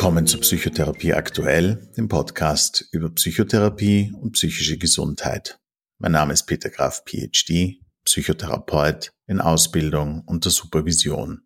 Willkommen zu Psychotherapie aktuell, dem Podcast über Psychotherapie und psychische Gesundheit. Mein Name ist Peter Graf, PhD, Psychotherapeut in Ausbildung und der Supervision.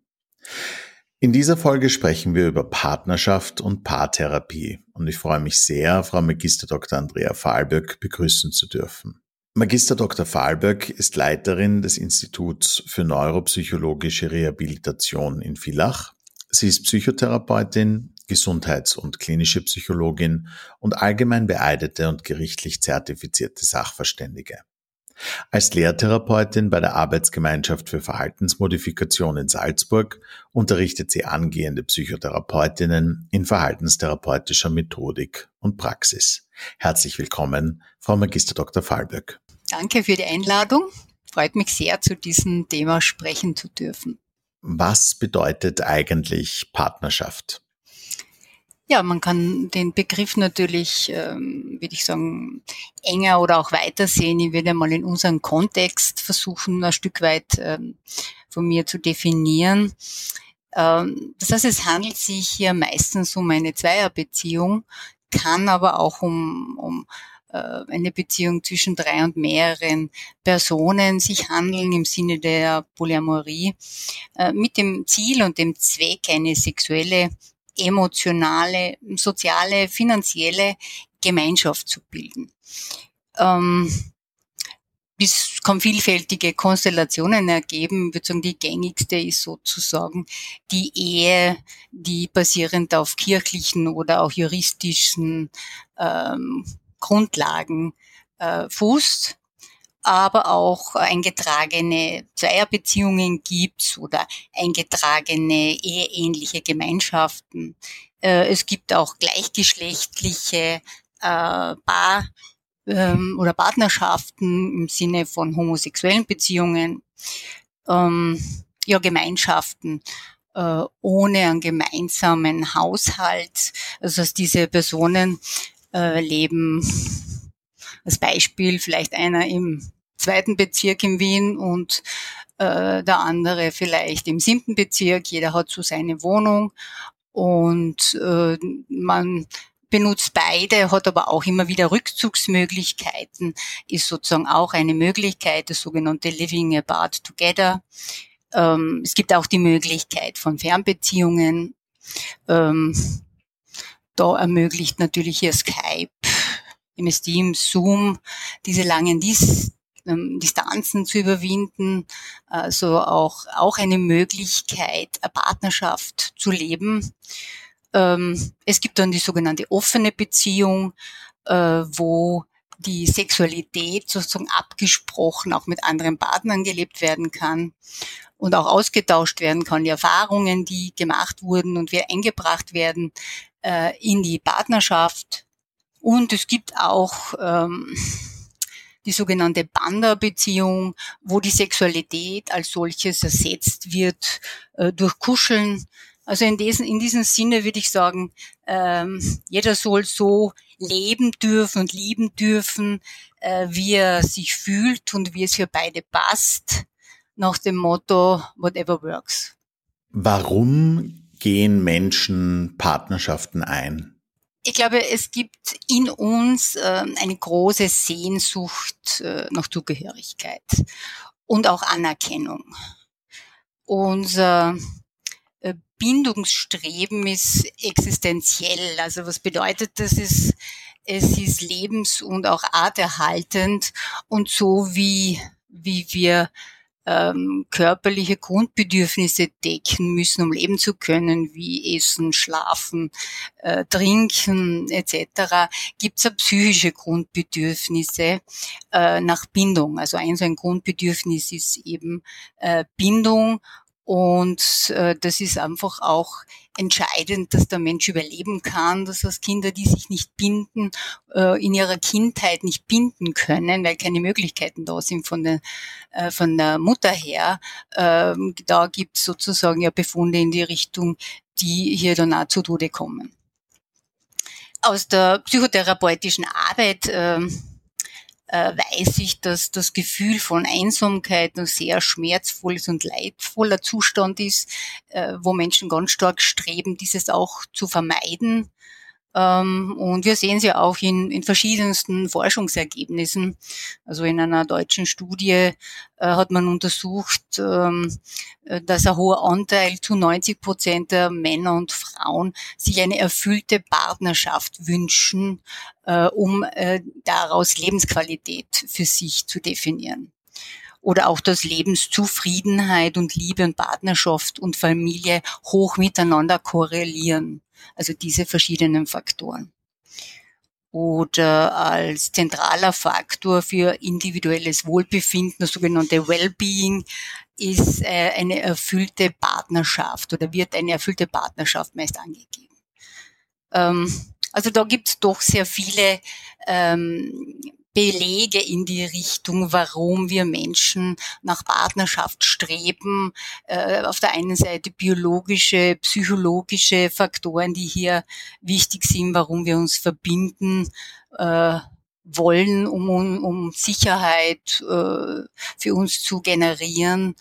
In dieser Folge sprechen wir über Partnerschaft und Paartherapie und ich freue mich sehr, Frau Magister Dr. Andrea Fahlböck begrüßen zu dürfen. Magister Dr. Fahlböck ist Leiterin des Instituts für neuropsychologische Rehabilitation in Villach. Sie ist Psychotherapeutin, Gesundheits- und klinische Psychologin und allgemein beeidete und gerichtlich zertifizierte Sachverständige. Als Lehrtherapeutin bei der Arbeitsgemeinschaft für Verhaltensmodifikation in Salzburg unterrichtet sie angehende Psychotherapeutinnen in verhaltenstherapeutischer Methodik und Praxis. Herzlich willkommen, Frau Magister Dr. Fallböck. Danke für die Einladung. Freut mich sehr, zu diesem Thema sprechen zu dürfen. Was bedeutet eigentlich Partnerschaft? Ja, man kann den Begriff natürlich, ähm, würde ich sagen, enger oder auch weiter sehen. Ich werde mal in unserem Kontext versuchen, ein Stück weit ähm, von mir zu definieren. Ähm, das heißt, es handelt sich hier meistens um eine Zweierbeziehung, kann aber auch um, um äh, eine Beziehung zwischen drei und mehreren Personen sich handeln im Sinne der Polyamorie, äh, mit dem Ziel und dem Zweck eine sexuelle emotionale, soziale, finanzielle Gemeinschaft zu bilden. Ähm, es kann vielfältige Konstellationen ergeben. Ich würde sagen, die gängigste ist sozusagen die Ehe, die basierend auf kirchlichen oder auch juristischen ähm, Grundlagen äh, fußt aber auch eingetragene Zweierbeziehungen gibt oder eingetragene eheähnliche Gemeinschaften. Äh, es gibt auch gleichgeschlechtliche äh, Paar- ähm, oder Partnerschaften im Sinne von homosexuellen Beziehungen, ähm, ja Gemeinschaften äh, ohne einen gemeinsamen Haushalt. Also dass diese Personen leben als Beispiel vielleicht einer im zweiten Bezirk in Wien und äh, der andere vielleicht im siebten Bezirk. Jeder hat so seine Wohnung und äh, man benutzt beide, hat aber auch immer wieder Rückzugsmöglichkeiten, ist sozusagen auch eine Möglichkeit, das sogenannte Living Apart Together. Ähm, es gibt auch die Möglichkeit von Fernbeziehungen. Ähm, da ermöglicht natürlich hier Skype MS Teams, Zoom, diese langen Dis ähm, Distanzen zu überwinden, also auch, auch eine Möglichkeit, eine Partnerschaft zu leben. Ähm, es gibt dann die sogenannte offene Beziehung, äh, wo die Sexualität sozusagen abgesprochen auch mit anderen Partnern gelebt werden kann und auch ausgetauscht werden kann, die Erfahrungen, die gemacht wurden und wieder eingebracht werden äh, in die Partnerschaft und es gibt auch ähm, die sogenannte Banda-Beziehung, wo die Sexualität als solches ersetzt wird äh, durch Kuscheln. Also in diesem, in diesem Sinne würde ich sagen, ähm, jeder soll so leben dürfen und lieben dürfen, äh, wie er sich fühlt und wie es für beide passt, nach dem Motto, whatever works. Warum gehen Menschen Partnerschaften ein? Ich glaube, es gibt in uns äh, eine große Sehnsucht äh, nach Zugehörigkeit und auch Anerkennung. Unser äh, Bindungsstreben ist existenziell. Also was bedeutet das? Ist, es ist lebens- und auch arterhaltend und so wie, wie wir ähm, körperliche Grundbedürfnisse decken müssen, um leben zu können, wie Essen, Schlafen, äh, Trinken etc., gibt es psychische Grundbedürfnisse äh, nach Bindung. Also ein so ein Grundbedürfnis ist eben äh, Bindung und äh, das ist einfach auch entscheidend, dass der Mensch überleben kann, dass das Kinder, die sich nicht binden, äh, in ihrer Kindheit nicht binden können, weil keine Möglichkeiten da sind von der, äh, von der Mutter her. Äh, da gibt es sozusagen ja Befunde in die Richtung, die hier dann auch zu Tode kommen. Aus der psychotherapeutischen Arbeit äh, äh, weiß ich, dass das Gefühl von Einsamkeit ein sehr schmerzvolles und leidvoller Zustand ist, äh, wo Menschen ganz stark streben, dieses auch zu vermeiden und wir sehen sie auch in, in verschiedensten Forschungsergebnissen. Also in einer deutschen Studie äh, hat man untersucht, ähm, äh, dass ein hoher Anteil zu 90 Prozent der Männer und Frauen sich eine erfüllte Partnerschaft wünschen, äh, um äh, daraus Lebensqualität für sich zu definieren oder auch dass Lebenszufriedenheit und Liebe und Partnerschaft und Familie hoch miteinander korrelieren. Also diese verschiedenen Faktoren. Oder als zentraler Faktor für individuelles Wohlbefinden, das sogenannte Wellbeing, ist äh, eine erfüllte Partnerschaft oder wird eine erfüllte Partnerschaft meist angegeben. Ähm, also da gibt es doch sehr viele ähm, Belege in die Richtung, warum wir Menschen nach Partnerschaft streben. Äh, auf der einen Seite biologische, psychologische Faktoren, die hier wichtig sind, warum wir uns verbinden äh, wollen, um, um Sicherheit äh, für uns zu generieren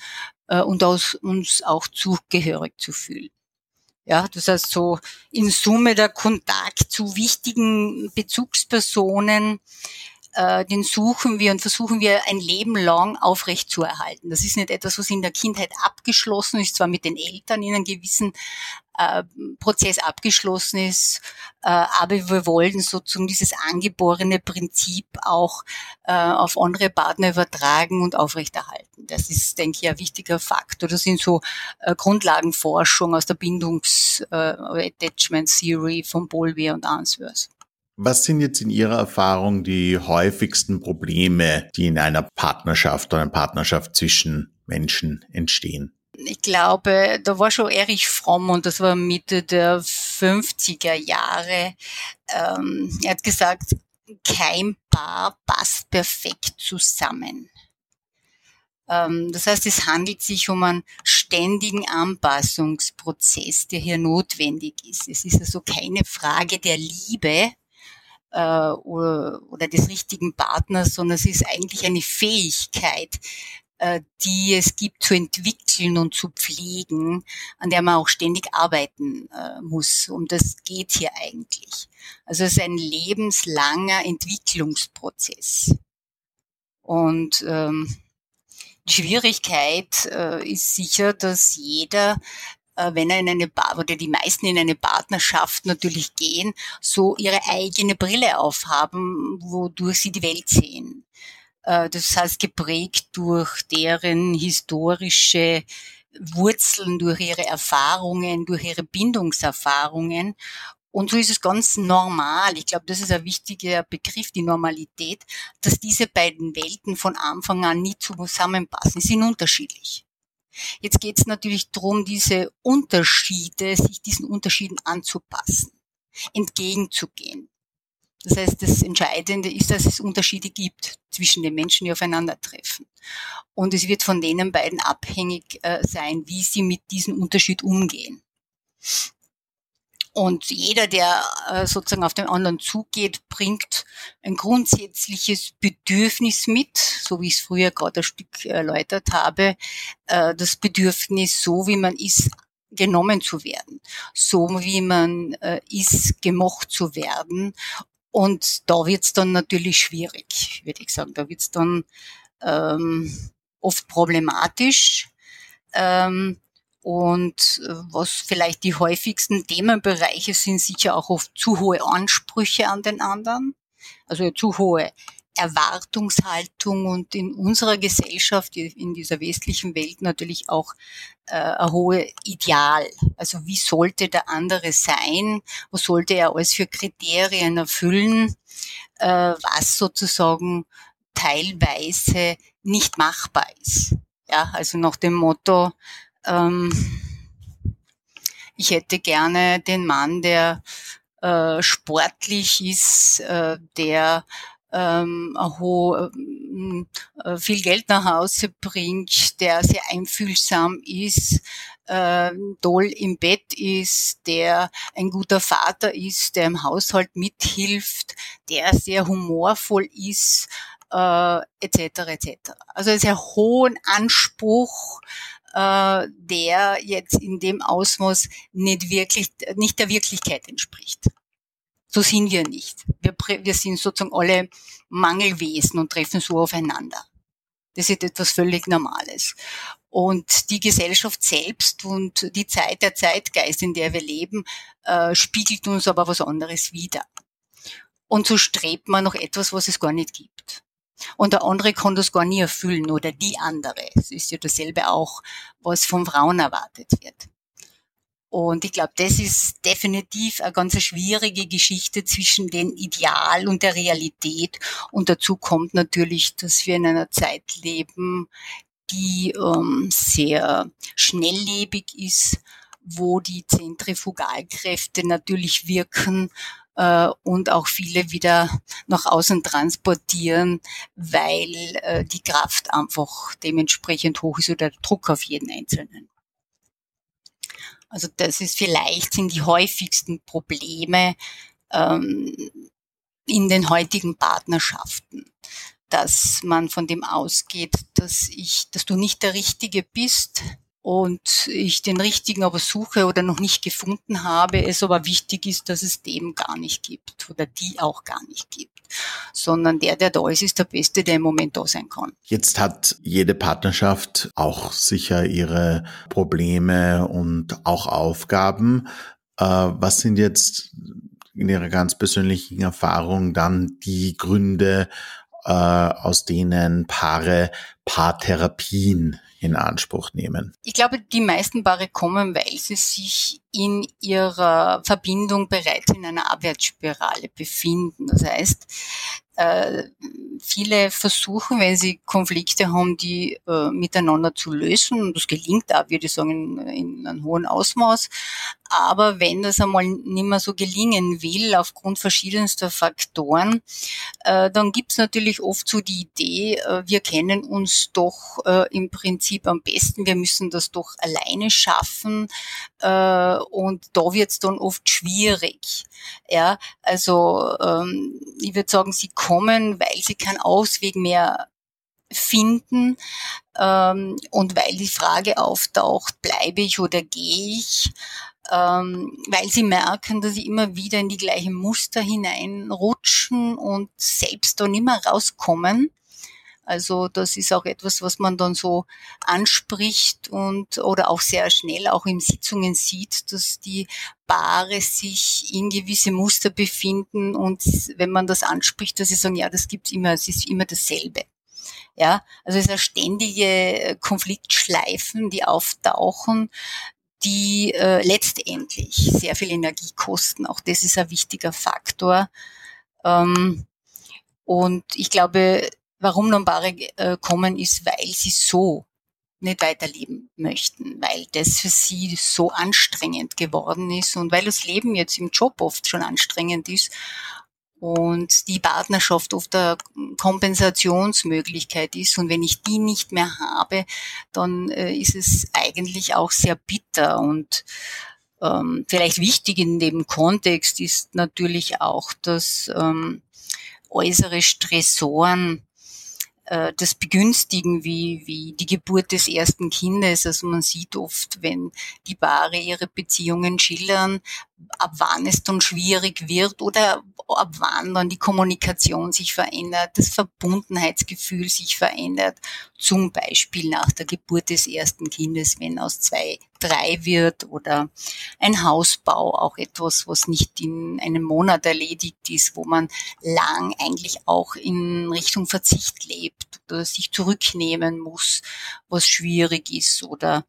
und aus uns auch zugehörig zu fühlen. Ja, das heißt so in Summe der Kontakt zu wichtigen Bezugspersonen, äh, den suchen wir und versuchen wir ein Leben lang aufrecht zu erhalten. Das ist nicht etwas, was in der Kindheit abgeschlossen ist, zwar mit den Eltern in einem gewissen äh, Prozess abgeschlossen ist, äh, aber wir wollen sozusagen dieses angeborene Prinzip auch äh, auf andere Partner übertragen und aufrechterhalten. Das ist, denke ich, ein wichtiger Faktor. Das sind so äh, Grundlagenforschung aus der Bindungs- äh, Attachment Theory von Bowlby und Answers. Was sind jetzt in Ihrer Erfahrung die häufigsten Probleme, die in einer Partnerschaft oder einer Partnerschaft zwischen Menschen entstehen? Ich glaube, da war schon Erich Fromm und das war Mitte der 50er Jahre. Ähm, er hat gesagt, kein Paar passt perfekt zusammen. Ähm, das heißt, es handelt sich um einen ständigen Anpassungsprozess, der hier notwendig ist. Es ist also keine Frage der Liebe, äh, oder, oder des richtigen Partners, sondern es ist eigentlich eine Fähigkeit, äh, die es gibt zu entwickeln und zu pflegen, an der man auch ständig arbeiten äh, muss. Um das geht hier eigentlich. Also es ist ein lebenslanger Entwicklungsprozess. Und ähm, die Schwierigkeit äh, ist sicher, dass jeder wenn er in eine Bar oder die meisten in eine Partnerschaft natürlich gehen, so ihre eigene Brille aufhaben, wodurch sie die Welt sehen. Äh, das heißt, geprägt durch deren historische Wurzeln, durch ihre Erfahrungen, durch ihre Bindungserfahrungen. Und so ist es ganz normal. Ich glaube, das ist ein wichtiger Begriff, die Normalität, dass diese beiden Welten von Anfang an nie zusammenpassen. Sie sind unterschiedlich. Jetzt geht es natürlich darum, diese Unterschiede, sich diesen Unterschieden anzupassen, entgegenzugehen. Das heißt, das Entscheidende ist, dass es Unterschiede gibt zwischen den Menschen, die aufeinandertreffen. Und es wird von denen beiden abhängig äh, sein, wie sie mit diesem Unterschied umgehen. Und jeder, der äh, sozusagen auf den anderen zugeht, bringt ein grundsätzliches Bedürfnis mit, so wie ich es früher gerade ein Stück erläutert habe, äh, das Bedürfnis, so wie man ist, genommen zu werden, so wie man äh, ist, gemocht zu werden. Und da wird es dann natürlich schwierig, würde ich sagen. Da wird es dann ähm, oft problematisch. Ähm, und äh, was vielleicht die häufigsten Themenbereiche sind, sicher auch oft zu hohe Ansprüche an den anderen, also zu hohe Erwartungshaltung und in unserer Gesellschaft, in dieser westlichen Welt natürlich auch äh, ein hohe Ideal. Also wie sollte der andere sein? Was sollte er alles für Kriterien erfüllen? Äh, was sozusagen teilweise nicht machbar ist. Ja, also nach dem Motto, ähm, ich hätte gerne den Mann, der äh, sportlich ist, äh, der ähm, äh, viel Geld nach Hause bringt, der sehr einfühlsam ist, äh, toll im Bett ist, der ein guter Vater ist, der im Haushalt mithilft, der sehr humorvoll ist, äh, etc. etc. Also ein sehr hohen Anspruch, äh, der jetzt in dem Ausmaß nicht wirklich, nicht der Wirklichkeit entspricht. So sind wir nicht. Wir, wir sind sozusagen alle Mangelwesen und treffen so aufeinander. Das ist etwas völlig Normales. Und die Gesellschaft selbst und die Zeit, der Zeitgeist, in der wir leben, äh, spiegelt uns aber was anderes wider. Und so strebt man nach etwas, was es gar nicht gibt. Und der andere kann das gar nie erfüllen oder die andere. Es ist ja dasselbe auch, was von Frauen erwartet wird. Und ich glaube, das ist definitiv eine ganz schwierige Geschichte zwischen dem Ideal und der Realität. Und dazu kommt natürlich, dass wir in einer Zeit leben, die ähm, sehr schnelllebig ist, wo die Zentrifugalkräfte natürlich wirken äh, und auch viele wieder nach außen transportieren, weil äh, die Kraft einfach dementsprechend hoch ist oder der Druck auf jeden Einzelnen. Also das ist vielleicht sind die häufigsten Probleme ähm, in den heutigen Partnerschaften, dass man von dem ausgeht, dass ich, dass du nicht der Richtige bist, und ich den richtigen aber suche oder noch nicht gefunden habe, es aber wichtig ist, dass es dem gar nicht gibt oder die auch gar nicht gibt, sondern der, der da ist, ist der Beste, der im Moment da sein kann. Jetzt hat jede Partnerschaft auch sicher ihre Probleme und auch Aufgaben. Äh, was sind jetzt in Ihrer ganz persönlichen Erfahrung dann die Gründe, äh, aus denen Paare Paartherapien in Anspruch nehmen? Ich glaube, die meisten Paare kommen, weil sie sich in ihrer Verbindung bereits in einer Abwärtsspirale befinden. Das heißt, äh, viele versuchen, wenn sie Konflikte haben, die äh, miteinander zu lösen. Und das gelingt auch, würde ich sagen, in, in einem hohen Ausmaß. Aber wenn das einmal nicht mehr so gelingen will, aufgrund verschiedenster Faktoren, äh, dann gibt's natürlich oft so die Idee, äh, wir kennen uns doch äh, im Prinzip am besten, wir müssen das doch alleine schaffen. Äh, und da wird's dann oft schwierig. Ja, also ähm, ich würde sagen, sie kommen, weil sie keinen Ausweg mehr finden ähm, und weil die Frage auftaucht, bleibe ich oder gehe ich, ähm, weil sie merken, dass sie immer wieder in die gleichen Muster hineinrutschen und selbst da nicht mehr rauskommen. Also das ist auch etwas, was man dann so anspricht und oder auch sehr schnell auch in Sitzungen sieht, dass die Paare sich in gewisse Muster befinden und wenn man das anspricht, dass sie sagen, ja, das gibt's immer, es ist immer dasselbe. Ja, also es eine ständige Konfliktschleifen, die auftauchen, die äh, letztendlich sehr viel Energie kosten. Auch das ist ein wichtiger Faktor. Ähm, und ich glaube, Warum Non-Paare äh, kommen, ist, weil sie so nicht weiterleben möchten, weil das für sie so anstrengend geworden ist und weil das Leben jetzt im Job oft schon anstrengend ist und die Partnerschaft oft eine Kompensationsmöglichkeit ist. Und wenn ich die nicht mehr habe, dann äh, ist es eigentlich auch sehr bitter. Und ähm, vielleicht wichtig in dem Kontext ist natürlich auch, dass ähm, äußere Stressoren das begünstigen, wie, wie die Geburt des ersten Kindes. Also man sieht oft, wenn die Paare ihre Beziehungen schildern, ab wann es dann schwierig wird oder ab wann dann die Kommunikation sich verändert, das Verbundenheitsgefühl sich verändert, zum Beispiel nach der Geburt des ersten Kindes, wenn aus zwei drei wird oder ein Hausbau, auch etwas, was nicht in einem Monat erledigt ist, wo man lang eigentlich auch in Richtung Verzicht lebt oder sich zurücknehmen muss, was schwierig ist oder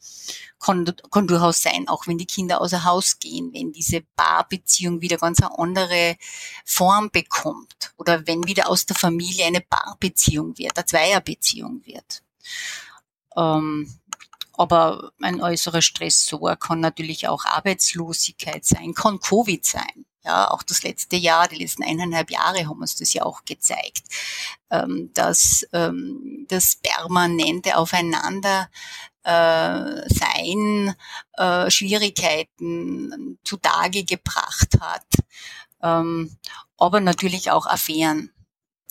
kann, durchaus sein, auch wenn die Kinder außer Haus gehen, wenn diese Paarbeziehung wieder ganz eine andere Form bekommt oder wenn wieder aus der Familie eine Paarbeziehung wird, eine Zweierbeziehung wird. Ähm, aber ein äußerer Stressor kann natürlich auch Arbeitslosigkeit sein, kann Covid sein. Ja, auch das letzte Jahr, die letzten eineinhalb Jahre haben uns das ja auch gezeigt, ähm, dass ähm, das permanente Aufeinander äh, sein äh, Schwierigkeiten zutage gebracht hat, ähm, aber natürlich auch Affären.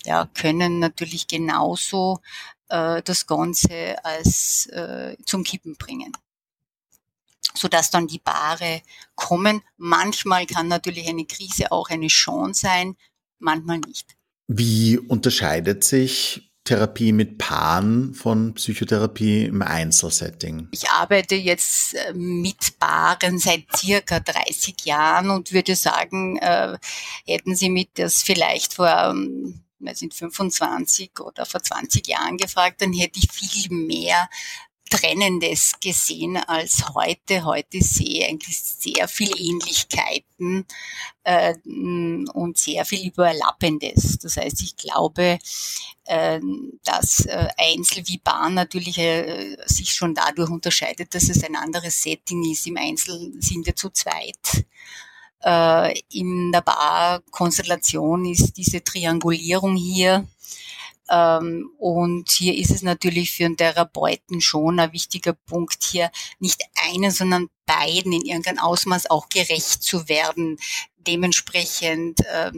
ja, können natürlich genauso äh, das Ganze als äh, zum Kippen bringen sodass dann die Paare kommen. Manchmal kann natürlich eine Krise auch eine Chance sein, manchmal nicht. Wie unterscheidet sich Therapie mit Paaren von Psychotherapie im Einzelsetting? Ich arbeite jetzt äh, mit Paaren seit circa 30 Jahren und würde sagen, äh, hätten Sie mich das vielleicht vor wir sind 25 oder vor 20 Jahren gefragt, dann hätte ich viel mehr Trennendes gesehen als heute. Heute sehe ich eigentlich sehr viel Ähnlichkeiten äh, und sehr viel Überlappendes. Das heißt, ich glaube, äh, dass äh, Einzel wie Bahn natürlich äh, sich schon dadurch unterscheidet, dass es ein anderes Setting ist. Im Einzel sind wir zu zweit. Äh, in der Bar-Konstellation ist diese Triangulierung hier und hier ist es natürlich für einen Therapeuten schon ein wichtiger Punkt, hier nicht einen, sondern beiden in irgendeinem Ausmaß auch gerecht zu werden, dementsprechend äh,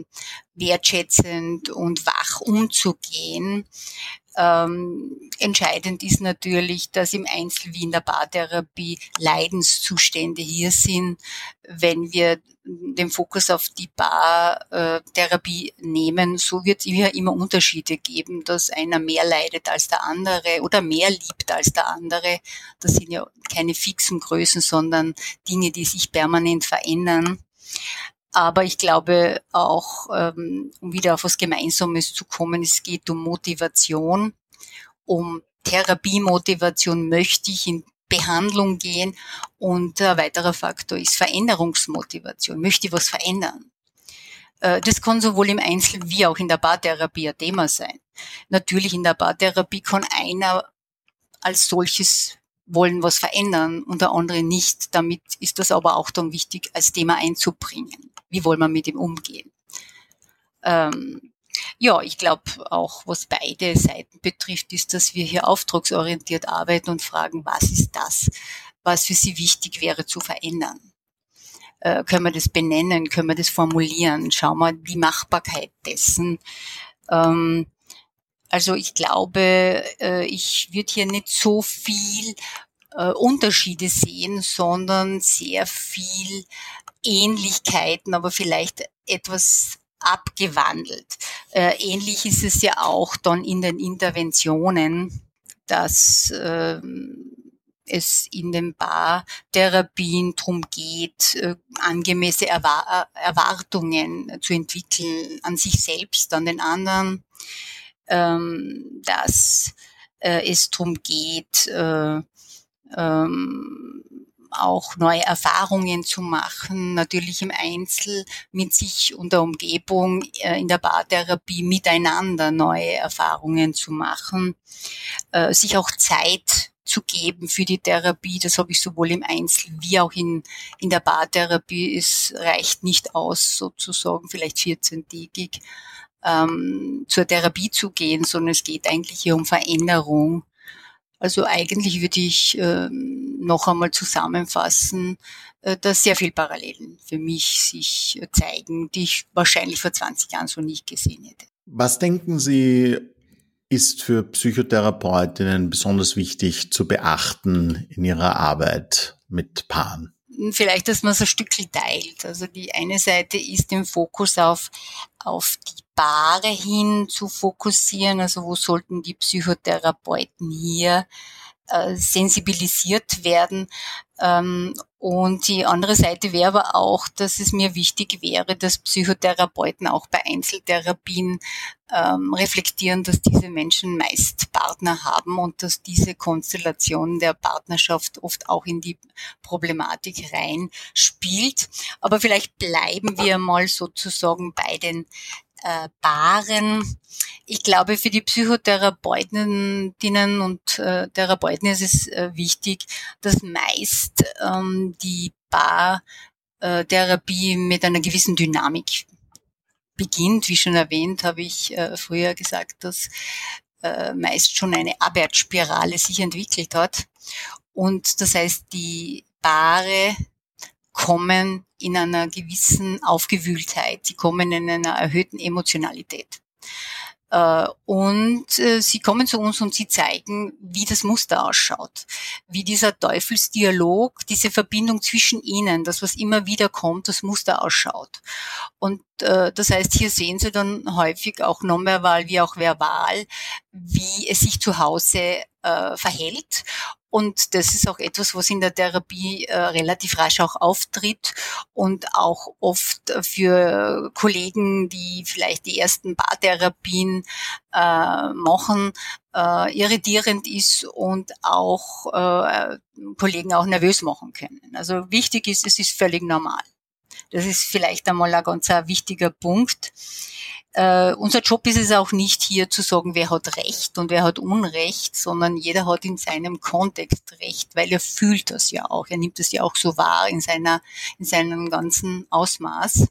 wertschätzend und wach umzugehen. Ähm, entscheidend ist natürlich, dass im Einzel wie in der Paartherapie Leidenszustände hier sind. Wenn wir den Fokus auf die Paartherapie nehmen, so wird es ja immer Unterschiede geben, dass einer mehr leidet als der andere oder mehr liebt als der andere. Das sind ja keine fixen Größen, sondern Dinge, die sich permanent verändern. Aber ich glaube auch, ähm, um wieder auf was Gemeinsames zu kommen, es geht um Motivation, um Therapiemotivation möchte ich in Behandlung gehen und ein weiterer Faktor ist Veränderungsmotivation. Möchte ich was verändern? Äh, das kann sowohl im Einzel- wie auch in der Paartherapie ein Thema sein. Natürlich in der Paartherapie kann einer als solches wollen was verändern und der andere nicht. Damit ist das aber auch dann wichtig, als Thema einzubringen. Wie wollen wir mit ihm umgehen? Ähm, ja, ich glaube auch, was beide Seiten betrifft, ist, dass wir hier auftragsorientiert arbeiten und fragen, was ist das, was für Sie wichtig wäre zu verändern? Äh, können wir das benennen? Können wir das formulieren? Schauen wir die Machbarkeit dessen. Ähm, also ich glaube, äh, ich würde hier nicht so viel äh, Unterschiede sehen, sondern sehr viel Ähnlichkeiten, aber vielleicht etwas abgewandelt. Äh, ähnlich ist es ja auch dann in den Interventionen, dass äh, es in den Bartherapien darum geht, äh, angemessene Erwar Erwartungen zu entwickeln an sich selbst, an den anderen, ähm, dass äh, es darum geht, äh, ähm, auch neue Erfahrungen zu machen, natürlich im Einzel mit sich und der Umgebung, äh, in der Bartherapie miteinander neue Erfahrungen zu machen, äh, sich auch Zeit zu geben für die Therapie. Das habe ich sowohl im Einzel wie auch in, in der Bartherapie. Es reicht nicht aus, sozusagen vielleicht 14-tägig ähm, zur Therapie zu gehen, sondern es geht eigentlich hier um Veränderung also eigentlich würde ich äh, noch einmal zusammenfassen, äh, dass sehr viel Parallelen für mich sich äh, zeigen, die ich wahrscheinlich vor 20 Jahren so nicht gesehen hätte. Was denken Sie, ist für Psychotherapeutinnen besonders wichtig zu beachten in ihrer Arbeit mit Paaren? Vielleicht, dass man so ein Stückchen teilt. Also die eine Seite ist den Fokus auf, auf die Paare hin zu fokussieren. Also wo sollten die Psychotherapeuten hier äh, sensibilisiert werden. Ähm, und die andere Seite wäre aber auch, dass es mir wichtig wäre, dass Psychotherapeuten auch bei Einzeltherapien ähm, reflektieren, dass diese Menschen meist Partner haben und dass diese Konstellation der Partnerschaft oft auch in die Problematik rein spielt. Aber vielleicht bleiben wir mal sozusagen bei den äh, Paaren. Ich glaube, für die Psychotherapeutinnen und äh, Therapeuten ist es äh, wichtig, dass meist ähm, die Paartherapie mit einer gewissen Dynamik beginnt. Wie schon erwähnt, habe ich äh, früher gesagt, dass äh, meist schon eine Abwärtsspirale sich entwickelt hat. Und das heißt, die Paare kommen in einer gewissen Aufgewühltheit, die kommen in einer erhöhten Emotionalität. Äh, und äh, sie kommen zu uns und sie zeigen, wie das Muster ausschaut, wie dieser Teufelsdialog, diese Verbindung zwischen ihnen, das was immer wieder kommt, das Muster ausschaut. Und äh, das heißt, hier sehen Sie dann häufig auch nonverbal wie auch verbal, wie es sich zu Hause verhält und das ist auch etwas, was in der Therapie äh, relativ rasch auch auftritt und auch oft für Kollegen, die vielleicht die ersten Paartherapien äh, machen, äh, irritierend ist und auch äh, Kollegen auch nervös machen können. Also wichtig ist, es ist völlig normal. Das ist vielleicht einmal ein ganz wichtiger Punkt. Äh, unser Job ist es auch nicht hier zu sagen, wer hat Recht und wer hat Unrecht, sondern jeder hat in seinem Kontext Recht, weil er fühlt das ja auch. Er nimmt das ja auch so wahr in seiner, in seinem ganzen Ausmaß.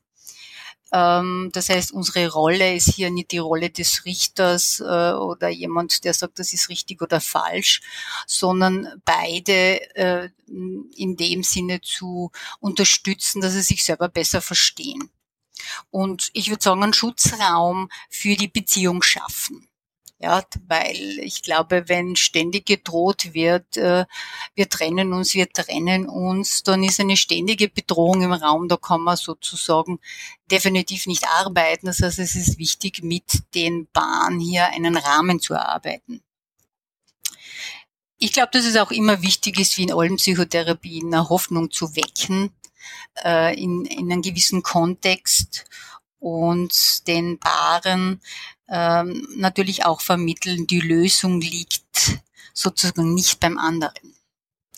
Ähm, das heißt, unsere Rolle ist hier nicht die Rolle des Richters äh, oder jemand, der sagt, das ist richtig oder falsch, sondern beide äh, in dem Sinne zu unterstützen, dass sie sich selber besser verstehen und ich würde sagen, einen Schutzraum für die Beziehung schaffen. Ja, weil ich glaube, wenn ständig gedroht wird, äh, wir trennen uns, wir trennen uns, dann ist eine ständige Bedrohung im Raum, da kann man sozusagen definitiv nicht arbeiten. Das heißt, es ist wichtig, mit den Bahnen hier einen Rahmen zu erarbeiten. Ich glaube, dass es auch immer wichtig ist, wie in allen Psychotherapien, eine Hoffnung zu wecken, äh, in, in einem gewissen Kontext und den Paaren ähm, natürlich auch vermitteln, die Lösung liegt sozusagen nicht beim anderen,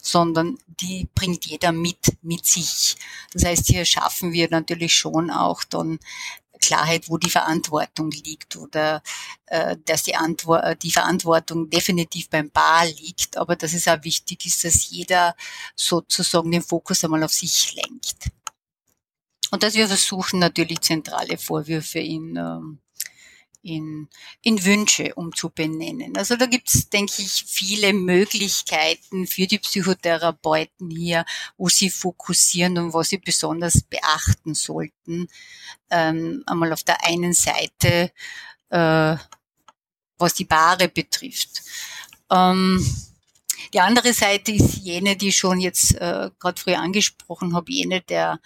sondern die bringt jeder mit, mit sich. Das heißt, hier schaffen wir natürlich schon auch dann Klarheit, wo die Verantwortung liegt oder äh, dass die, Antwort, äh, die Verantwortung definitiv beim Paar liegt, aber dass es auch wichtig ist, dass jeder sozusagen den Fokus einmal auf sich lenkt. Und dass wir versuchen natürlich zentrale Vorwürfe in ähm, in, in Wünsche umzubenennen. Also da gibt es, denke ich, viele Möglichkeiten für die Psychotherapeuten hier, wo sie fokussieren und was sie besonders beachten sollten. Ähm, einmal auf der einen Seite, äh, was die Paare betrifft. Ähm, die andere Seite ist jene, die schon jetzt äh, gerade früher angesprochen habe, jene der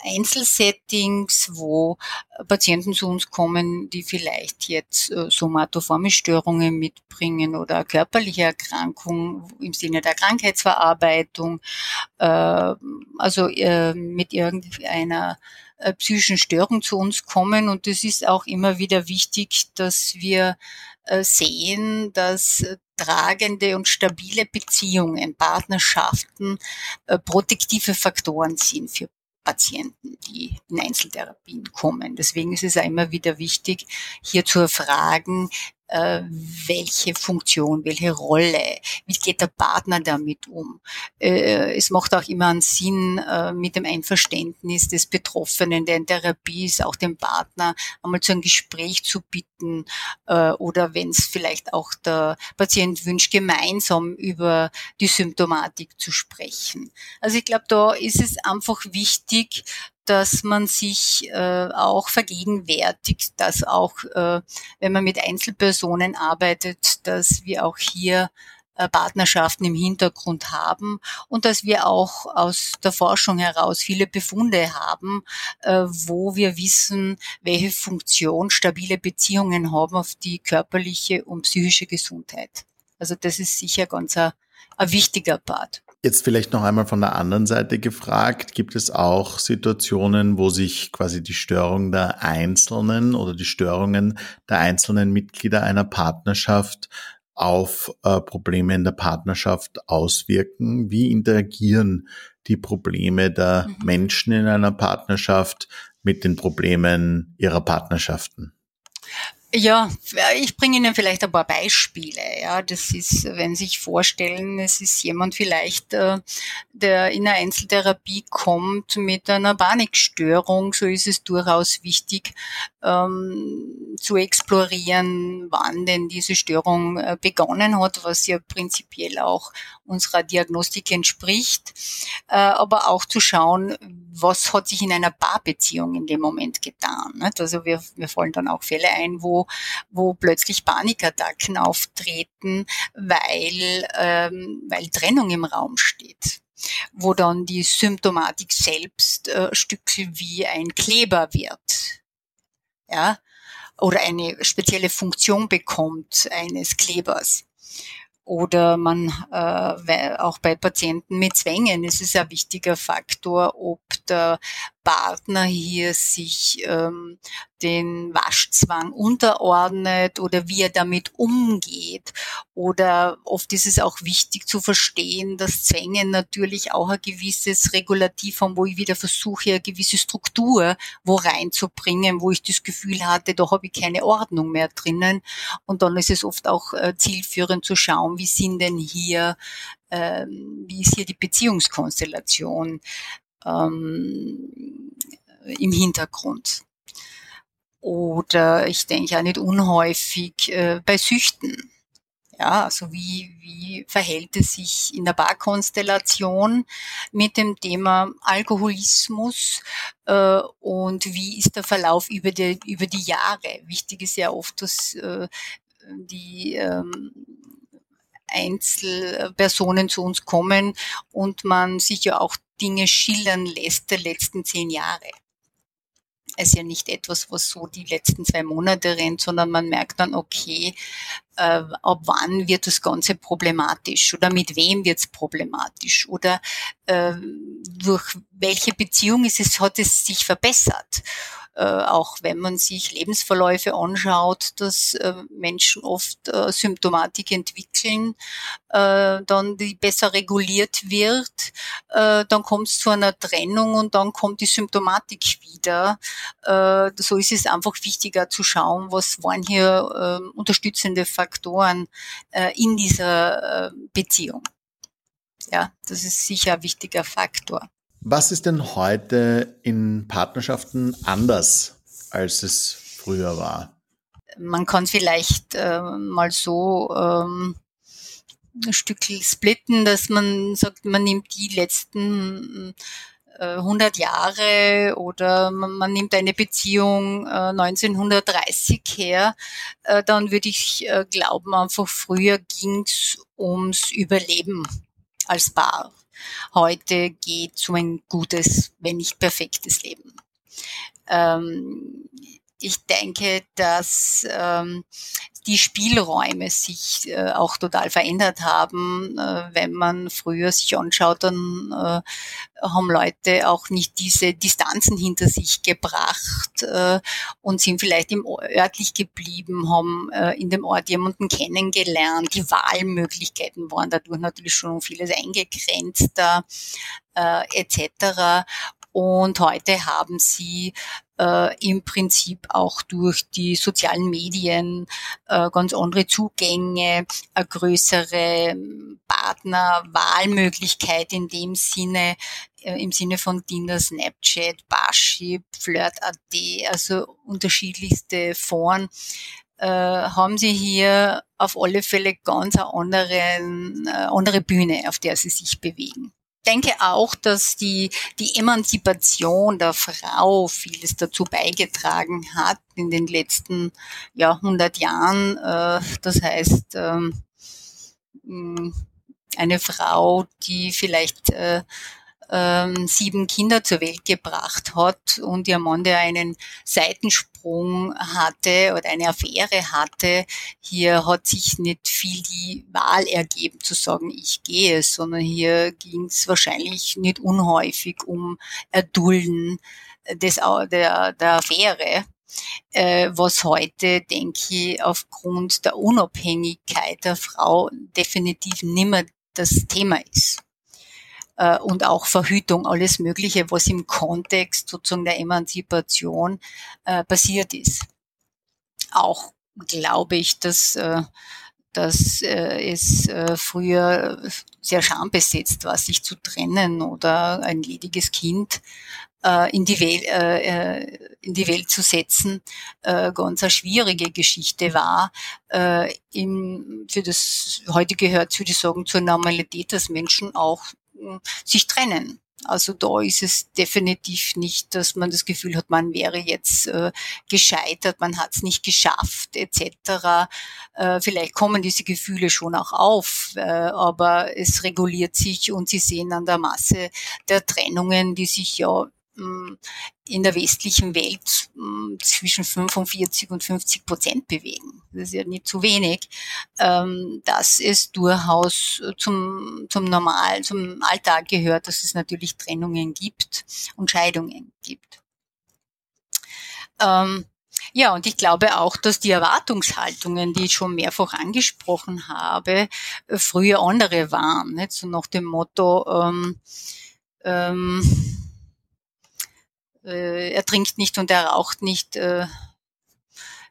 Einzelsettings, wo Patienten zu uns kommen, die vielleicht jetzt äh, somatoforme Störungen mitbringen oder körperliche Erkrankung im Sinne der Krankheitsverarbeitung, äh, also äh, mit irgendeiner äh, psychischen Störung zu uns kommen. Und es ist auch immer wieder wichtig, dass wir äh, sehen, dass tragende und stabile Beziehungen, Partnerschaften äh, protektive Faktoren sind für Patienten, die in Einzeltherapien kommen. Deswegen ist es auch immer wieder wichtig, hier zu erfragen, äh, welche Funktion, welche Rolle, wie geht der Partner damit um. Äh, es macht auch immer einen Sinn, äh, mit dem Einverständnis des Betroffenen, der in Therapie ist, auch den Partner einmal zu einem Gespräch zu bitten oder wenn es vielleicht auch der Patient wünscht, gemeinsam über die Symptomatik zu sprechen. Also ich glaube, da ist es einfach wichtig, dass man sich äh, auch vergegenwärtigt, dass auch, äh, wenn man mit Einzelpersonen arbeitet, dass wir auch hier äh, Partnerschaften im Hintergrund haben und dass wir auch aus der Forschung heraus viele Befunde haben, äh, wo wir wissen, welche Funktion stabile Beziehungen haben auf die körperliche und psychische Gesundheit. Also das ist sicher ganz ein, ein wichtiger Part. Jetzt vielleicht noch einmal von der anderen Seite gefragt, gibt es auch Situationen, wo sich quasi die Störung der Einzelnen oder die Störungen der einzelnen Mitglieder einer Partnerschaft auf äh, Probleme in der Partnerschaft auswirken? Wie interagieren die Probleme der mhm. Menschen in einer Partnerschaft mit den Problemen ihrer Partnerschaften? Ja, ich bringe Ihnen vielleicht ein paar Beispiele. Ja, das ist, wenn Sie sich vorstellen, es ist jemand vielleicht, äh, der in eine Einzeltherapie kommt mit einer Panikstörung, so ist es durchaus wichtig, ähm, zu explorieren, wann denn diese Störung äh, begonnen hat, was ja prinzipiell auch unserer Diagnostik entspricht, äh, aber auch zu schauen, was hat sich in einer Paarbeziehung in dem Moment getan. Nicht? Also wir, wir fallen dann auch Fälle ein, wo, wo plötzlich Panikattacken auftreten, weil, ähm, weil Trennung im Raum steht wo dann die Symptomatik selbst äh, Stücke wie ein Kleber wird. Ja, oder eine spezielle Funktion bekommt eines Klebers. Oder man äh, auch bei Patienten mit Zwängen, es ist ein wichtiger Faktor, ob der Partner hier sich ähm, den Waschzwang unterordnet oder wie er damit umgeht. Oder oft ist es auch wichtig zu verstehen, dass Zwänge natürlich auch ein gewisses Regulativ haben, wo ich wieder versuche, eine gewisse Struktur wo reinzubringen, wo ich das Gefühl hatte, da habe ich keine Ordnung mehr drinnen. Und dann ist es oft auch äh, zielführend zu schauen, wie sind denn hier, äh, wie ist hier die Beziehungskonstellation ähm, im Hintergrund. Oder ich denke auch nicht unhäufig äh, bei Süchten. Ja, also wie, wie verhält es sich in der Barkonstellation mit dem Thema Alkoholismus äh, und wie ist der Verlauf über die, über die Jahre? Wichtig ist ja oft, dass äh, die ähm, Einzelpersonen zu uns kommen und man sich ja auch Dinge schildern lässt der letzten zehn Jahre. Es ist ja nicht etwas, was so die letzten zwei Monate rennt, sondern man merkt dann, okay, äh, ab wann wird das Ganze problematisch oder mit wem wird es problematisch oder äh, durch welche Beziehung ist es, hat es sich verbessert. Äh, auch wenn man sich Lebensverläufe anschaut, dass äh, Menschen oft äh, Symptomatik entwickeln, dann die besser reguliert wird, dann kommt es zu einer Trennung und dann kommt die Symptomatik wieder. so ist es einfach wichtiger zu schauen, was waren hier unterstützende Faktoren in dieser Beziehung. Ja, das ist sicher ein wichtiger Faktor. Was ist denn heute in Partnerschaften anders, als es früher war? Man kann vielleicht äh, mal so ähm, ein Stück splitten, dass man sagt, man nimmt die letzten 100 äh, Jahre oder man, man nimmt eine Beziehung äh, 1930 her, äh, dann würde ich äh, glauben, einfach früher ging es ums Überleben als Paar. Heute geht es um ein gutes, wenn nicht perfektes Leben. Ähm, ich denke, dass ähm, die Spielräume sich äh, auch total verändert haben. Äh, wenn man früher sich anschaut, dann äh, haben Leute auch nicht diese Distanzen hinter sich gebracht äh, und sind vielleicht im örtlich geblieben, haben äh, in dem Ort jemanden kennengelernt. Die Wahlmöglichkeiten waren dadurch natürlich schon vieles eingegrenzter äh, etc. Und heute haben sie äh, im Prinzip auch durch die sozialen Medien äh, ganz andere Zugänge, eine größere Partnerwahlmöglichkeit in dem Sinne, äh, im Sinne von Tinder, Snapchat, Parship, Flirt.at, also unterschiedlichste Foren, äh, haben sie hier auf alle Fälle ganz eine andere, äh, andere Bühne, auf der sie sich bewegen denke auch, dass die, die Emanzipation der Frau vieles dazu beigetragen hat in den letzten ja, 100 Jahren. Äh, das heißt, ähm, eine Frau, die vielleicht äh, ähm, sieben Kinder zur Welt gebracht hat und ihr Mann, der einen Seitensprung hatte oder eine Affäre hatte, hier hat sich nicht viel die Wahl ergeben zu sagen, ich gehe, sondern hier ging es wahrscheinlich nicht unhäufig um Erdulden des, der, der Affäre. Äh, was heute, denke ich, aufgrund der Unabhängigkeit der Frau definitiv nimmer das Thema ist äh, und auch Verhütung, alles Mögliche, was im Kontext sozusagen der Emanzipation äh, passiert ist. Auch glaube ich, dass äh, dass äh, es äh, früher sehr schambesetzt war, sich zu trennen oder ein lediges Kind äh, in, die Welt, äh, äh, in die Welt zu setzen, äh, ganz eine schwierige Geschichte war. Äh, im, für das, heute gehört, würde ich sagen, zur Normalität, dass Menschen auch sich trennen. Also da ist es definitiv nicht, dass man das Gefühl hat, man wäre jetzt äh, gescheitert, man hat es nicht geschafft etc. Äh, vielleicht kommen diese Gefühle schon auch auf, äh, aber es reguliert sich und Sie sehen an der Masse der Trennungen, die sich ja in der westlichen Welt zwischen 45 und 50 Prozent bewegen. Das ist ja nicht zu wenig, ähm, dass es durchaus zum, zum Normal, zum Alltag gehört, dass es natürlich Trennungen gibt und Scheidungen gibt. Ähm, ja, und ich glaube auch, dass die Erwartungshaltungen, die ich schon mehrfach angesprochen habe, früher andere waren. Nicht? So nach dem Motto, ähm, ähm, äh, er trinkt nicht und er raucht nicht. Äh,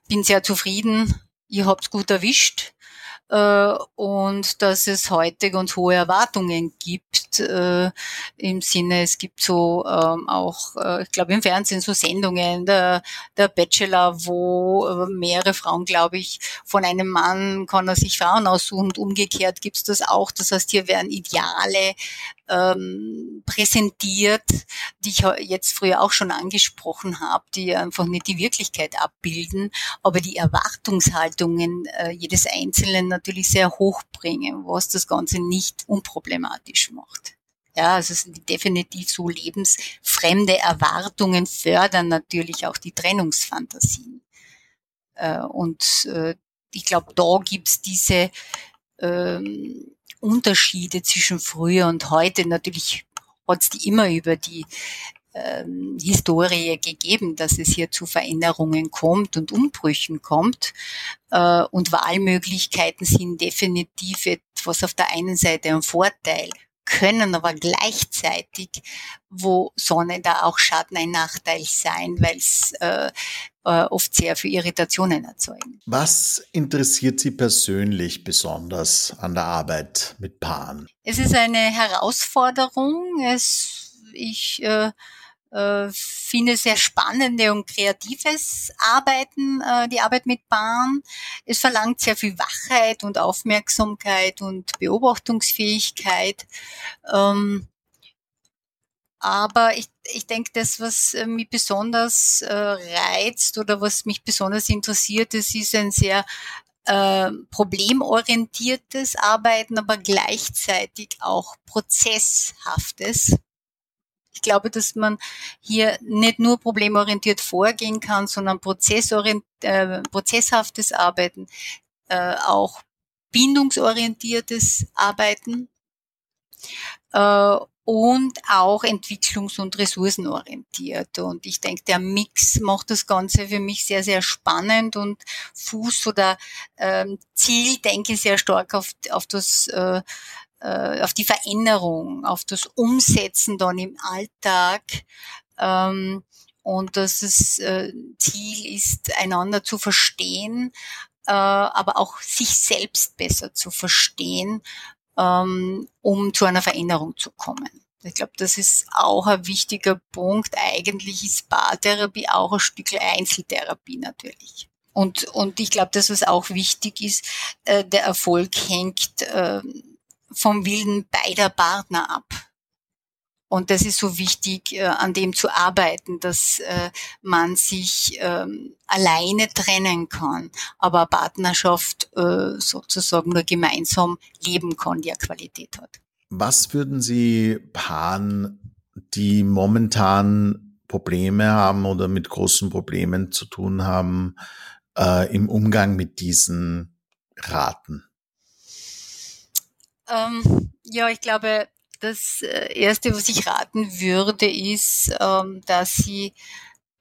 bin sehr zufrieden. Ihr habt's gut erwischt. Äh, und dass es heute ganz hohe Erwartungen gibt äh, im Sinne, es gibt so ähm, auch, äh, ich glaube im Fernsehen so Sendungen, der, der Bachelor, wo äh, mehrere Frauen, glaube ich, von einem Mann kann er sich Frauen aussuchen und umgekehrt gibt's das auch. Das heißt, hier werden Ideale ähm, präsentiert, die ich jetzt früher auch schon angesprochen habe, die einfach nicht die Wirklichkeit abbilden, aber die Erwartungshaltungen äh, jedes Einzelnen natürlich sehr hoch bringen, was das Ganze nicht unproblematisch macht. Ja, also es sind definitiv so lebensfremde Erwartungen fördern natürlich auch die Trennungsfantasien. Äh, und äh, ich glaube, da gibt's diese ähm, Unterschiede zwischen früher und heute. Natürlich hat es die immer über die ähm, Historie gegeben, dass es hier zu Veränderungen kommt und Umbrüchen kommt. Äh, und Wahlmöglichkeiten sind definitiv etwas auf der einen Seite ein Vorteil können aber gleichzeitig, wo Sonne da auch Schatten ein Nachteil sein, weil es äh, äh, oft sehr viel Irritationen erzeugen. Was interessiert Sie persönlich besonders an der Arbeit mit Paaren? Es ist eine Herausforderung. Es, ich äh, äh, finde sehr spannende und kreatives Arbeiten, äh, die Arbeit mit Bahn. Es verlangt sehr viel Wachheit und Aufmerksamkeit und Beobachtungsfähigkeit. Ähm, aber ich, ich denke, das, was äh, mich besonders äh, reizt oder was mich besonders interessiert, das ist ein sehr problemorientiertes Arbeiten, aber gleichzeitig auch prozesshaftes. Ich glaube, dass man hier nicht nur problemorientiert vorgehen kann, sondern prozessorient, äh, prozesshaftes Arbeiten, äh, auch bindungsorientiertes Arbeiten äh, und auch entwicklungs- und ressourcenorientiert. Und ich denke, der Mix macht das Ganze für mich sehr, sehr spannend und Fuß oder ähm, Ziel denke sehr stark auf, auf das äh, äh, auf die Veränderung, auf das Umsetzen dann im Alltag. Ähm, und dass das äh, Ziel ist, einander zu verstehen, äh, aber auch sich selbst besser zu verstehen, ähm, um zu einer Veränderung zu kommen. Ich glaube, das ist auch ein wichtiger Punkt. Eigentlich ist Paartherapie auch ein Stück Einzeltherapie natürlich. Und, und ich glaube, dass was auch wichtig ist, äh, der Erfolg hängt äh, vom Willen beider Partner ab. Und das ist so wichtig, äh, an dem zu arbeiten, dass äh, man sich ähm, alleine trennen kann, aber Partnerschaft äh, sozusagen nur gemeinsam leben kann, die eine Qualität hat. Was würden Sie Paaren, die momentan Probleme haben oder mit großen Problemen zu tun haben, äh, im Umgang mit diesen raten? Ähm, ja, ich glaube, das äh, Erste, was ich raten würde, ist, ähm, dass sie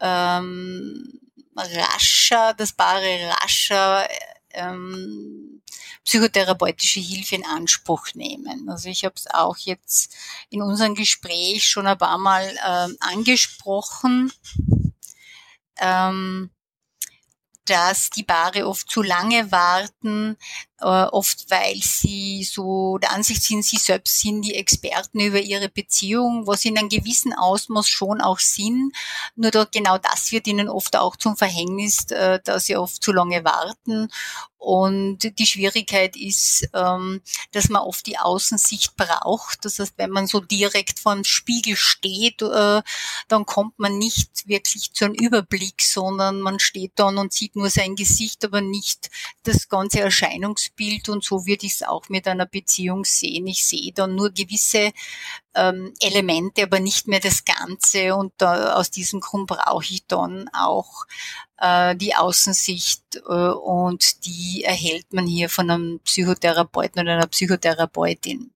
ähm, rascher, das Paare rascher ähm, psychotherapeutische Hilfe in Anspruch nehmen. Also ich habe es auch jetzt in unserem Gespräch schon ein paar Mal ähm, angesprochen. Ähm, dass die Paare oft zu lange warten, äh, oft weil sie so der Ansicht sind, sie selbst sind die Experten über ihre Beziehung, was in einem gewissen Ausmaß schon auch sind. Nur da, genau das wird ihnen oft auch zum Verhängnis, äh, dass sie oft zu lange warten. Und die Schwierigkeit ist, ähm, dass man oft die Außensicht braucht. Das heißt, wenn man so direkt vor dem Spiegel steht, äh, dann kommt man nicht wirklich zu einem Überblick, sondern man steht dann und sieht nur sein Gesicht, aber nicht das ganze Erscheinungsbild. Und so würde ich es auch mit einer Beziehung sehen. Ich sehe dann nur gewisse ähm, Elemente, aber nicht mehr das Ganze. Und da, aus diesem Grund brauche ich dann auch äh, die Außensicht äh, und die erhält man hier von einem Psychotherapeuten oder einer Psychotherapeutin.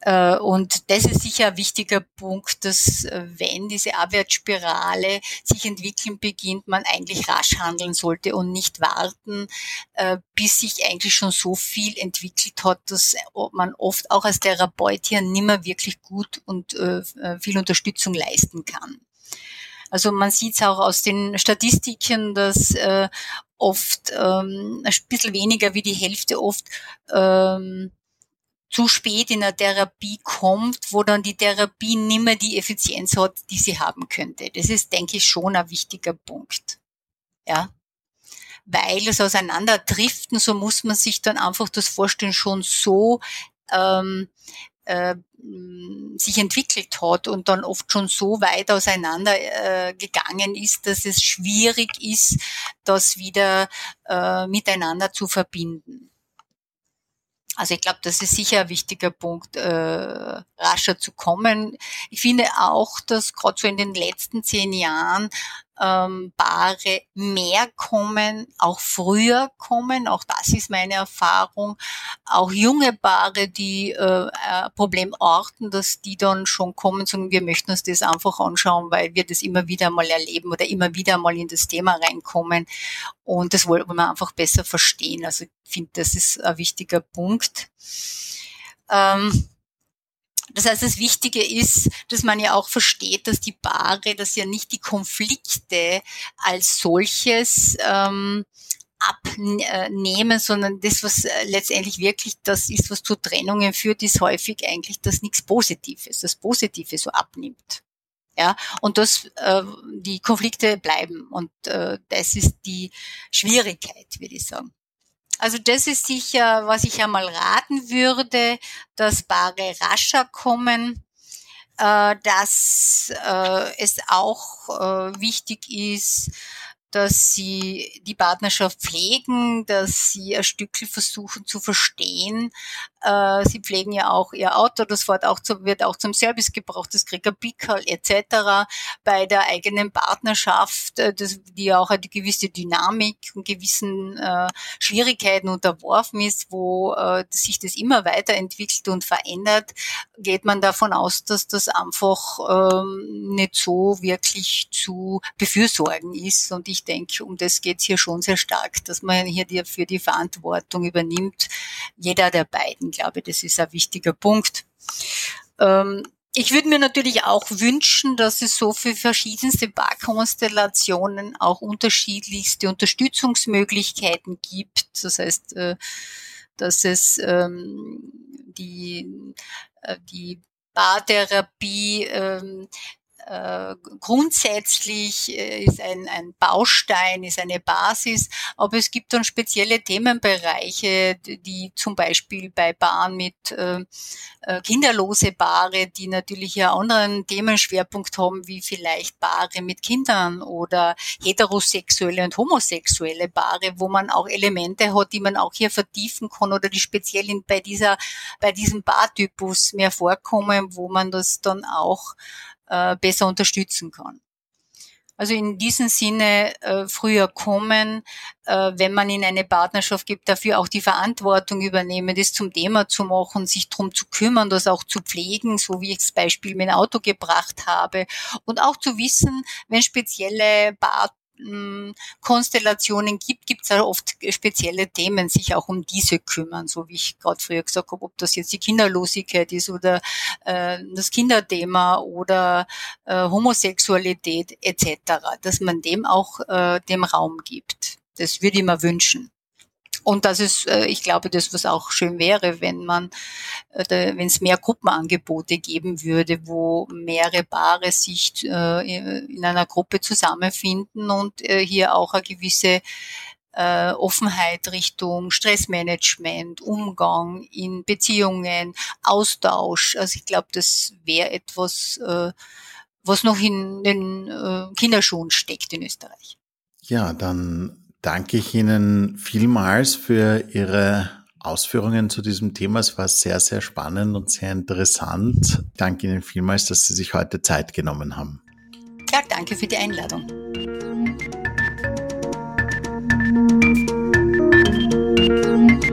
Äh, und das ist sicher ein wichtiger Punkt, dass äh, wenn diese Abwärtsspirale sich entwickeln beginnt, man eigentlich rasch handeln sollte und nicht warten, äh, bis sich eigentlich schon so viel entwickelt hat, dass man oft auch als Therapeut hier nimmer wirklich gut und viel Unterstützung leisten kann. Also man sieht es auch aus den Statistiken, dass äh, oft ähm, ein bisschen weniger wie die Hälfte oft ähm, zu spät in der Therapie kommt, wo dann die Therapie nimmer die Effizienz hat, die sie haben könnte. Das ist, denke ich, schon ein wichtiger Punkt. Ja. Weil es auseinanderdriften, so muss man sich dann einfach das vorstellen, schon so ähm, äh, sich entwickelt hat und dann oft schon so weit auseinander äh, ist, dass es schwierig ist, das wieder äh, miteinander zu verbinden. Also ich glaube, das ist sicher ein wichtiger Punkt, äh, rascher zu kommen. Ich finde auch, dass gerade so in den letzten zehn Jahren ähm, Paare mehr kommen, auch früher kommen, auch das ist meine Erfahrung. Auch junge Paare, die äh, Problem orten, dass die dann schon kommen sagen, wir möchten uns das einfach anschauen, weil wir das immer wieder mal erleben oder immer wieder mal in das Thema reinkommen. Und das wollen wir einfach besser verstehen. Also ich finde, das ist ein wichtiger Punkt. Ähm, das heißt, das Wichtige ist, dass man ja auch versteht, dass die Paare, dass ja nicht die Konflikte als solches ähm, abnehmen, sondern das, was äh, letztendlich wirklich das ist, was zu Trennungen führt, ist häufig eigentlich, dass nichts Positives, das Positive so abnimmt. Ja, und das, äh, die Konflikte bleiben. Und äh, das ist die Schwierigkeit, würde ich sagen. Also das ist sicher, was ich einmal raten würde, dass Paare rascher kommen, äh, dass äh, es auch äh, wichtig ist, dass sie die Partnerschaft pflegen, dass sie ein Stückchen versuchen zu verstehen. Äh, sie pflegen ja auch ihr Auto, das wird auch, zu, wird auch zum Service gebraucht, das kriegt ein Pickel etc. Bei der eigenen Partnerschaft, äh, das, die ja auch eine gewisse Dynamik und gewissen äh, Schwierigkeiten unterworfen ist, wo äh, sich das immer weiterentwickelt und verändert, geht man davon aus, dass das einfach ähm, nicht so wirklich zu befürsorgen ist. Und ich denke, um das geht es hier schon sehr stark, dass man hier die, für die Verantwortung übernimmt. Jeder der beiden, glaube ich, das ist ein wichtiger Punkt. Ähm, ich würde mir natürlich auch wünschen, dass es so für verschiedenste Barkonstellationen auch unterschiedlichste Unterstützungsmöglichkeiten gibt. Das heißt, äh, dass es ähm, die, äh, die Bartherapie ähm, äh, grundsätzlich äh, ist ein, ein Baustein, ist eine Basis, aber es gibt dann spezielle Themenbereiche, die zum Beispiel bei Paaren mit äh, äh, kinderlose Paare, die natürlich ja anderen Themenschwerpunkt haben, wie vielleicht Paare mit Kindern oder heterosexuelle und homosexuelle Paare, wo man auch Elemente hat, die man auch hier vertiefen kann oder die speziell bei dieser, bei diesem Paartypus mehr vorkommen, wo man das dann auch äh, besser unterstützen kann. Also in diesem Sinne äh, früher kommen, äh, wenn man in eine Partnerschaft gibt, dafür auch die Verantwortung übernehmen, das zum Thema zu machen, sich drum zu kümmern, das auch zu pflegen, so wie ich das Beispiel mit dem Auto gebracht habe. Und auch zu wissen, wenn spezielle Partner Konstellationen gibt, gibt es ja oft spezielle Themen, sich auch um diese kümmern, so wie ich gerade früher gesagt habe, ob das jetzt die Kinderlosigkeit ist oder äh, das Kinderthema oder äh, Homosexualität etc., dass man dem auch äh, dem Raum gibt. Das würde ich mir wünschen. Und das ist, äh, ich glaube, das, was auch schön wäre, wenn man, äh, wenn es mehr Gruppenangebote geben würde, wo mehrere Paare sich äh, in einer Gruppe zusammenfinden und hier auch eine gewisse Offenheit Richtung Stressmanagement, Umgang in Beziehungen, Austausch. Also ich glaube, das wäre etwas, was noch in den Kinderschuhen steckt in Österreich. Ja, dann danke ich Ihnen vielmals für Ihre Ausführungen zu diesem Thema. Es war sehr, sehr spannend und sehr interessant. Ich danke Ihnen vielmals, dass Sie sich heute Zeit genommen haben. Ja, danke für die Einladung. Musik